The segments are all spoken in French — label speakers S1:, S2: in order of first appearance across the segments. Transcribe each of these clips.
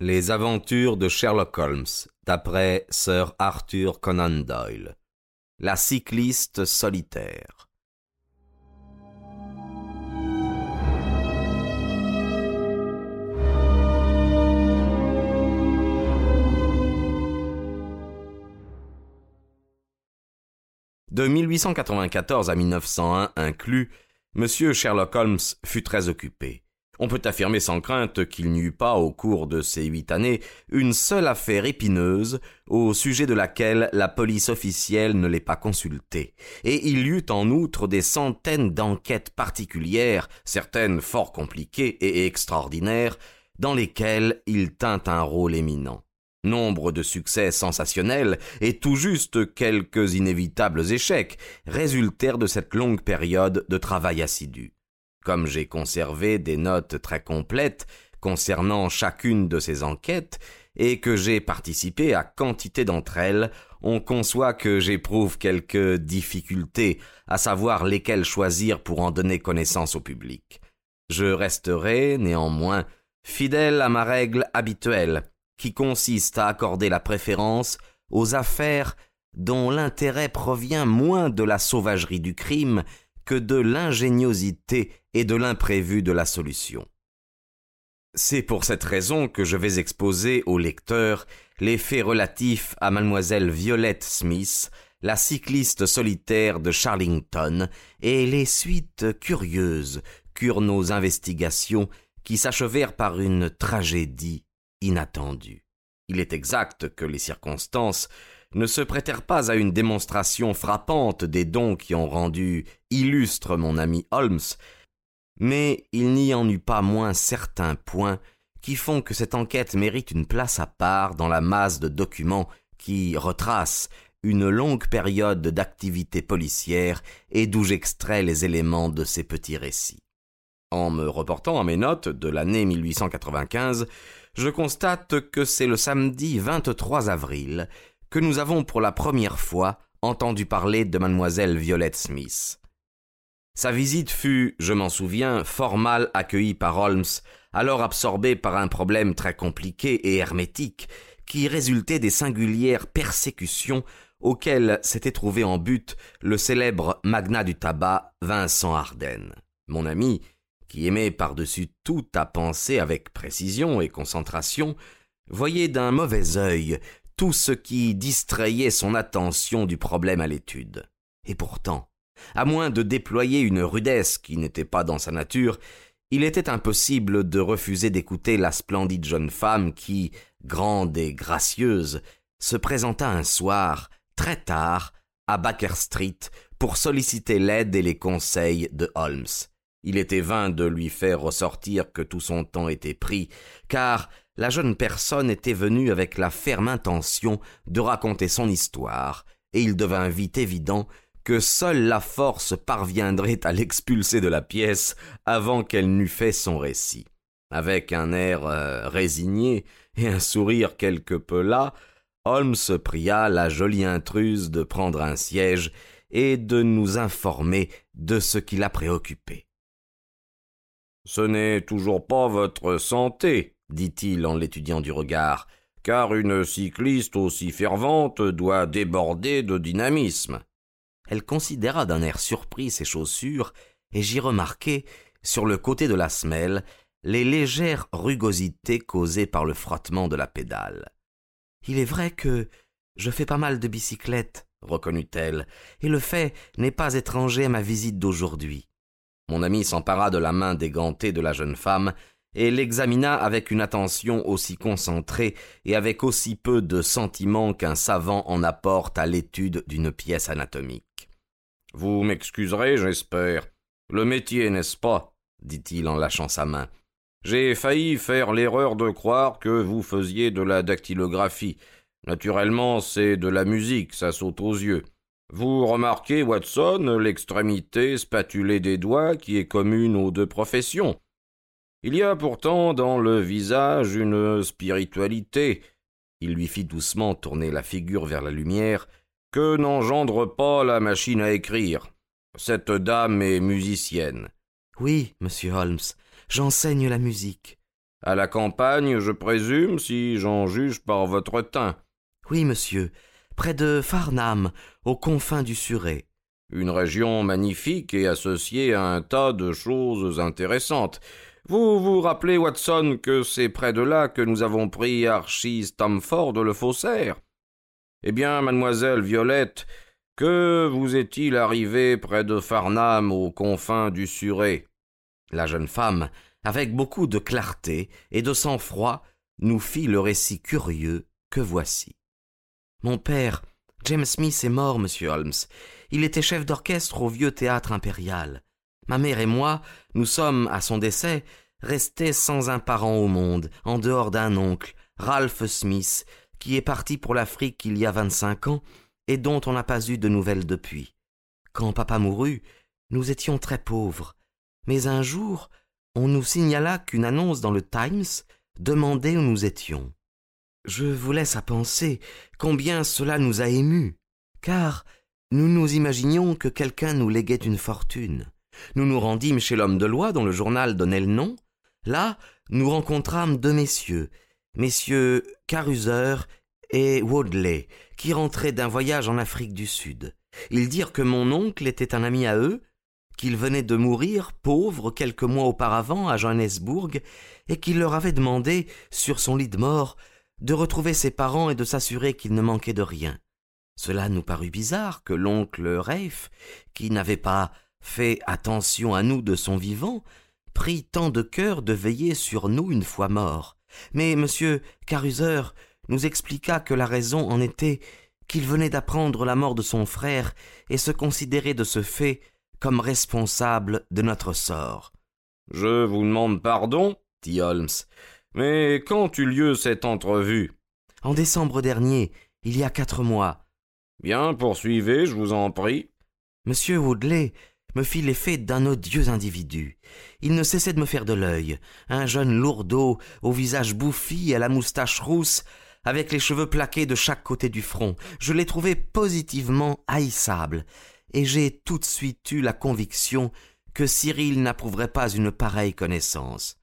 S1: Les aventures de Sherlock Holmes, d'après Sir Arthur Conan Doyle. La cycliste solitaire. De 1894 à 1901 inclus, M. Sherlock Holmes fut très occupé. On peut affirmer sans crainte qu'il n'y eut pas, au cours de ces huit années, une seule affaire épineuse au sujet de laquelle la police officielle ne l'ait pas consulté, et il y eut en outre des centaines d'enquêtes particulières, certaines fort compliquées et extraordinaires, dans lesquelles il tint un rôle éminent. Nombre de succès sensationnels et tout juste quelques inévitables échecs résultèrent de cette longue période de travail assidu. Comme j'ai conservé des notes très complètes concernant chacune de ces enquêtes, et que j'ai participé à quantité d'entre elles, on conçoit que j'éprouve quelques difficultés à savoir lesquelles choisir pour en donner connaissance au public. Je resterai, néanmoins, fidèle à ma règle habituelle, qui consiste à accorder la préférence aux affaires dont l'intérêt provient moins de la sauvagerie du crime que de l'ingéniosité et de l'imprévu de la solution. C'est pour cette raison que je vais exposer au lecteur les faits relatifs à mademoiselle Violette Smith, la cycliste solitaire de Charlington, et les suites curieuses qu'eurent nos investigations qui s'achevèrent par une tragédie inattendue. Il est exact que les circonstances ne se prêtèrent pas à une démonstration frappante des dons qui ont rendu illustre mon ami Holmes, mais il n'y en eut pas moins certains points qui font que cette enquête mérite une place à part dans la masse de documents qui retracent une longue période d'activité policière et d'où j'extrais les éléments de ces petits récits. En me reportant à mes notes de l'année 1895, je constate que c'est le samedi 23 avril que nous avons pour la première fois entendu parler de mademoiselle Violette Smith. Sa visite fut, je m'en souviens, fort mal accueillie par Holmes, alors absorbé par un problème très compliqué et hermétique, qui résultait des singulières persécutions auxquelles s'était trouvé en but le célèbre magnat du tabac Vincent Ardennes. Mon ami, qui aimait par-dessus tout à penser avec précision et concentration, voyait d'un mauvais œil tout ce qui distrayait son attention du problème à l'étude. Et pourtant, à moins de déployer une rudesse qui n'était pas dans sa nature, il était impossible de refuser d'écouter la splendide jeune femme qui, grande et gracieuse, se présenta un soir, très tard, à Baker Street pour solliciter l'aide et les conseils de Holmes. Il était vain de lui faire ressortir que tout son temps était pris, car la jeune personne était venue avec la ferme intention de raconter son histoire, et il devint vite évident que seule la force parviendrait à l'expulser de la pièce avant qu'elle n'eût fait son récit. Avec un air euh, résigné et un sourire quelque peu las, Holmes pria la jolie intruse de prendre un siège et de nous informer de ce qui la préoccupait. Ce n'est toujours pas votre santé, dit-il en l'étudiant du regard, car une cycliste aussi fervente doit déborder de dynamisme. Elle considéra d'un air surpris ses chaussures, et j'y remarquai, sur le côté de la semelle, les légères rugosités causées par le frottement de la pédale. Il est vrai que je fais pas mal de bicyclette, reconnut-elle, et le fait n'est pas étranger à ma visite d'aujourd'hui. Mon ami s'empara de la main dégantée de la jeune femme et l'examina avec une attention aussi concentrée et avec aussi peu de sentiment qu'un savant en apporte à l'étude d'une pièce anatomique. Vous m'excuserez, j'espère. Le métier, n'est-ce pas? dit-il en lâchant sa main. J'ai failli faire l'erreur de croire que vous faisiez de la dactylographie. Naturellement, c'est de la musique, ça saute aux yeux. Vous remarquez, Watson, l'extrémité spatulée des doigts qui est commune aux deux professions. Il y a pourtant dans le visage une spiritualité. Il lui fit doucement tourner la figure vers la lumière, que n'engendre pas la machine à écrire. Cette dame est musicienne.
S2: Oui, monsieur Holmes, j'enseigne la musique.
S1: À la campagne, je présume, si j'en juge par votre teint.
S2: Oui, monsieur, près de Farnham, aux confins du Surrey.
S1: Une région magnifique et associée à un tas de choses intéressantes. Vous vous rappelez, Watson, que c'est près de là que nous avons pris Archie Stamford le faussaire Eh bien, mademoiselle Violette, que vous est-il arrivé près de Farnham aux confins du Surrey?
S2: La jeune femme, avec beaucoup de clarté et de sang-froid, nous fit le récit curieux que voici. Mon père, James Smith, est mort, monsieur Holmes. Il était chef d'orchestre au vieux théâtre impérial. Ma mère et moi, nous sommes, à son décès, restés sans un parent au monde, en dehors d'un oncle, Ralph Smith, qui est parti pour l'Afrique il y a vingt-cinq ans et dont on n'a pas eu de nouvelles depuis. Quand papa mourut, nous étions très pauvres. Mais un jour, on nous signala qu'une annonce dans le Times demandait où nous étions. Je vous laisse à penser combien cela nous a émus, car nous nous imaginions que quelqu'un nous léguait une fortune. Nous nous rendîmes chez l'homme de loi dont le journal donnait le nom. Là, nous rencontrâmes deux messieurs, messieurs Caruser et Wadley, qui rentraient d'un voyage en Afrique du Sud. Ils dirent que mon oncle était un ami à eux, qu'il venait de mourir pauvre quelques mois auparavant à Johannesburg, et qu'il leur avait demandé, sur son lit de mort, de retrouver ses parents et de s'assurer qu'il ne manquait de rien. Cela nous parut bizarre que l'oncle Rafe, qui n'avait pas fait attention à nous de son vivant, prit tant de cœur de veiller sur nous une fois mort. Mais M. Caruser nous expliqua que la raison en était qu'il venait d'apprendre la mort de son frère et se considérait de ce fait comme responsable de notre sort.
S1: Je vous demande pardon, dit Holmes, mais quand eut lieu cette entrevue?
S2: En décembre dernier, il y a quatre mois.
S1: Bien, poursuivez, je vous en prie.
S2: Monsieur Woodley me fit l'effet d'un odieux individu. Il ne cessait de me faire de l'œil, un jeune lourdeau, au visage bouffi et à la moustache rousse, avec les cheveux plaqués de chaque côté du front. Je l'ai trouvé positivement haïssable, et j'ai tout de suite eu la conviction que Cyril n'approuverait pas une pareille connaissance.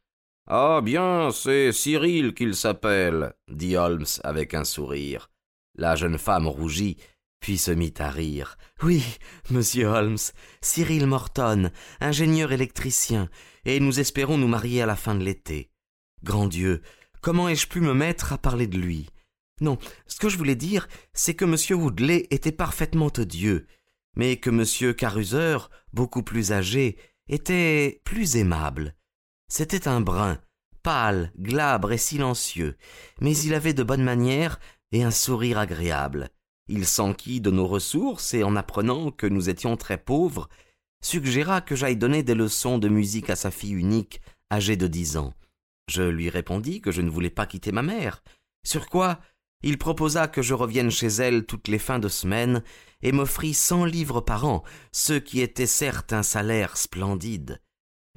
S1: Ah bien, c'est Cyril qu'il s'appelle, dit Holmes avec un sourire.
S2: La jeune femme rougit, puis se mit à rire. Oui, monsieur Holmes, Cyril Morton, ingénieur électricien, et nous espérons nous marier à la fin de l'été. Grand Dieu, comment ai-je pu me mettre à parler de lui? Non, ce que je voulais dire, c'est que monsieur Woodley était parfaitement odieux, mais que M. Caruser, beaucoup plus âgé, était plus aimable. C'était un brun, pâle, glabre et silencieux, mais il avait de bonnes manières et un sourire agréable. Il s'enquit de nos ressources et en apprenant que nous étions très pauvres, suggéra que j'aille donner des leçons de musique à sa fille unique, âgée de dix ans. Je lui répondis que je ne voulais pas quitter ma mère, sur quoi il proposa que je revienne chez elle toutes les fins de semaine et m'offrit cent livres par an, ce qui était certes un salaire splendide.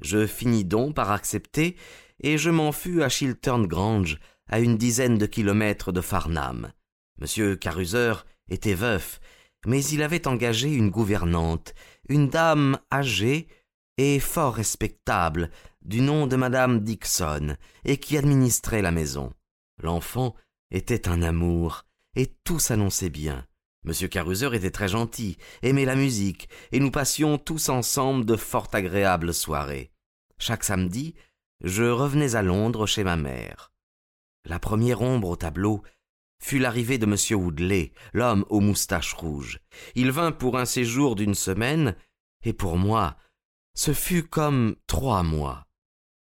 S2: Je finis donc par accepter, et je m'en fus à Chiltern Grange, à une dizaine de kilomètres de Farnham. Monsieur Caruser était veuf, mais il avait engagé une gouvernante, une dame âgée et fort respectable, du nom de madame Dixon, et qui administrait la maison. L'enfant était un amour, et tout s'annonçait bien. Monsieur Caruser était très gentil, aimait la musique, et nous passions tous ensemble de fort agréables soirées. Chaque samedi, je revenais à Londres chez ma mère. La première ombre au tableau fut l'arrivée de monsieur Woodley, l'homme aux moustaches rouges. Il vint pour un séjour d'une semaine, et pour moi, ce fut comme trois mois.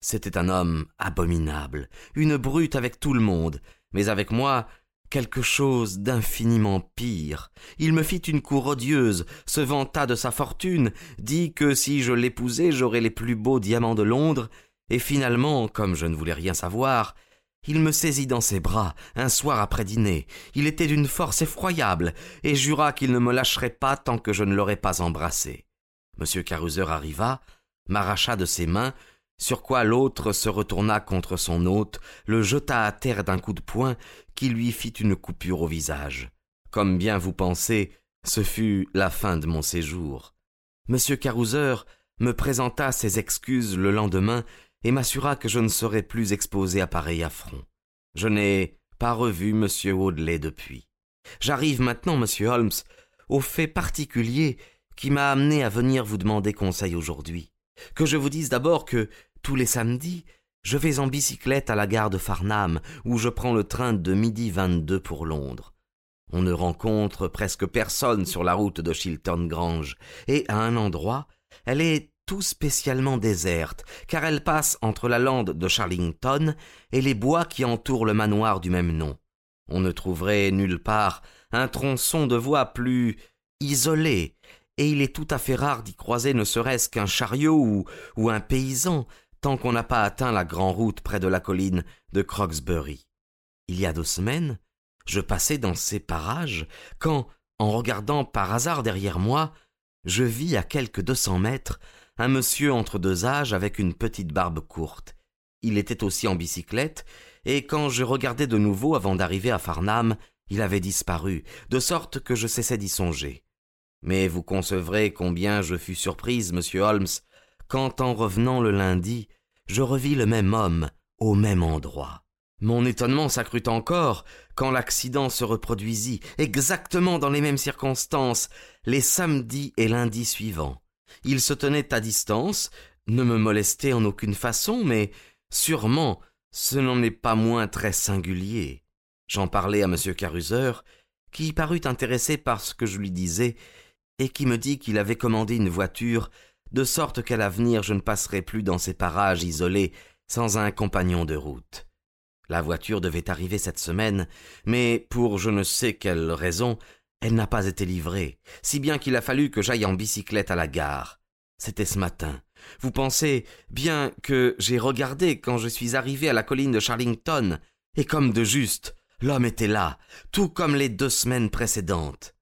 S2: C'était un homme abominable, une brute avec tout le monde, mais avec moi quelque chose d'infiniment pire. Il me fit une cour odieuse, se vanta de sa fortune, dit que si je l'épousais j'aurais les plus beaux diamants de Londres, et finalement, comme je ne voulais rien savoir, il me saisit dans ses bras, un soir après dîner. Il était d'une force effroyable, et jura qu'il ne me lâcherait pas tant que je ne l'aurais pas embrassé. Monsieur Caruser arriva, m'arracha de ses mains, sur quoi l'autre se retourna contre son hôte, le jeta à terre d'un coup de poing qui lui fit une coupure au visage. Comme bien vous pensez, ce fut la fin de mon séjour. Monsieur Carouser me présenta ses excuses le lendemain et m'assura que je ne serais plus exposé à pareil affront. Je n'ai pas revu M. Audley depuis. J'arrive maintenant, monsieur Holmes, au fait particulier qui m'a amené à venir vous demander conseil aujourd'hui. Que je vous dise d'abord que, tous les samedis, je vais en bicyclette à la gare de Farnham, où je prends le train de midi 22 pour Londres. On ne rencontre presque personne sur la route de Chilton Grange, et à un endroit, elle est tout spécialement déserte, car elle passe entre la lande de Charlington et les bois qui entourent le manoir du même nom. On ne trouverait nulle part un tronçon de voie plus isolé, et il est tout à fait rare d'y croiser ne serait-ce qu'un chariot ou, un paysan, tant qu'on n'a pas atteint la grande route près de la colline de Croxbury. Il y a deux semaines, je passais dans ces parages, quand, en regardant par hasard derrière moi, je vis à quelques deux cents mètres un monsieur entre deux âges avec une petite barbe courte. Il était aussi en bicyclette, et quand je regardais de nouveau avant d'arriver à Farnham, il avait disparu, de sorte que je cessais d'y songer. Mais vous concevrez combien je fus surprise, monsieur Holmes, quand en revenant le lundi, je revis le même homme au même endroit. Mon étonnement s'accrut encore quand l'accident se reproduisit, exactement dans les mêmes circonstances, les samedis et lundis suivants. Il se tenait à distance, ne me molestait en aucune façon, mais sûrement ce n'en est pas moins très singulier. J'en parlai à M. Caruser, qui parut intéressé par ce que je lui disais, et qui me dit qu'il avait commandé une voiture, de sorte qu'à l'avenir je ne passerai plus dans ces parages isolés sans un compagnon de route. La voiture devait arriver cette semaine, mais pour je ne sais quelle raison, elle n'a pas été livrée, si bien qu'il a fallu que j'aille en bicyclette à la gare. C'était ce matin. Vous pensez bien que j'ai regardé quand je suis arrivé à la colline de Charlington, et comme de juste, l'homme était là, tout comme les deux semaines précédentes.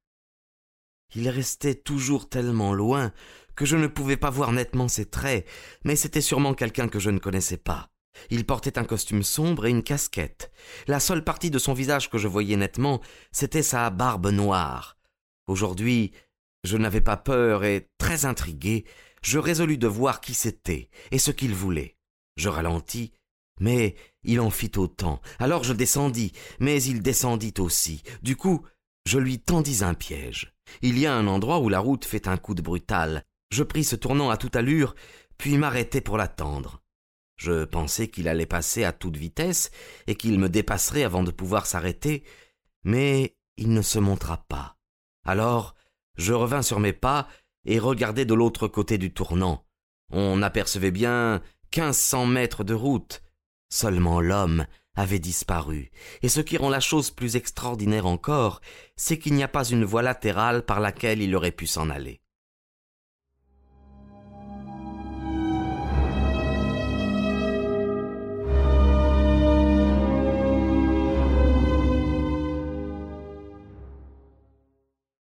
S2: Il restait toujours tellement loin que je ne pouvais pas voir nettement ses traits, mais c'était sûrement quelqu'un que je ne connaissais pas. Il portait un costume sombre et une casquette. La seule partie de son visage que je voyais nettement, c'était sa barbe noire. Aujourd'hui, je n'avais pas peur et, très intrigué, je résolus de voir qui c'était et ce qu'il voulait. Je ralentis, mais il en fit autant. Alors je descendis, mais il descendit aussi. Du coup, je lui tendis un piège. Il y a un endroit où la route fait un coup de brutal. Je pris ce tournant à toute allure, puis m'arrêtai pour l'attendre. Je pensais qu'il allait passer à toute vitesse et qu'il me dépasserait avant de pouvoir s'arrêter, mais il ne se montra pas. Alors je revins sur mes pas et regardai de l'autre côté du tournant. On apercevait bien quinze cents mètres de route. Seulement l'homme avait disparu, et ce qui rend la chose plus extraordinaire encore, c'est qu'il n'y a pas une voie latérale par laquelle il aurait pu s'en aller.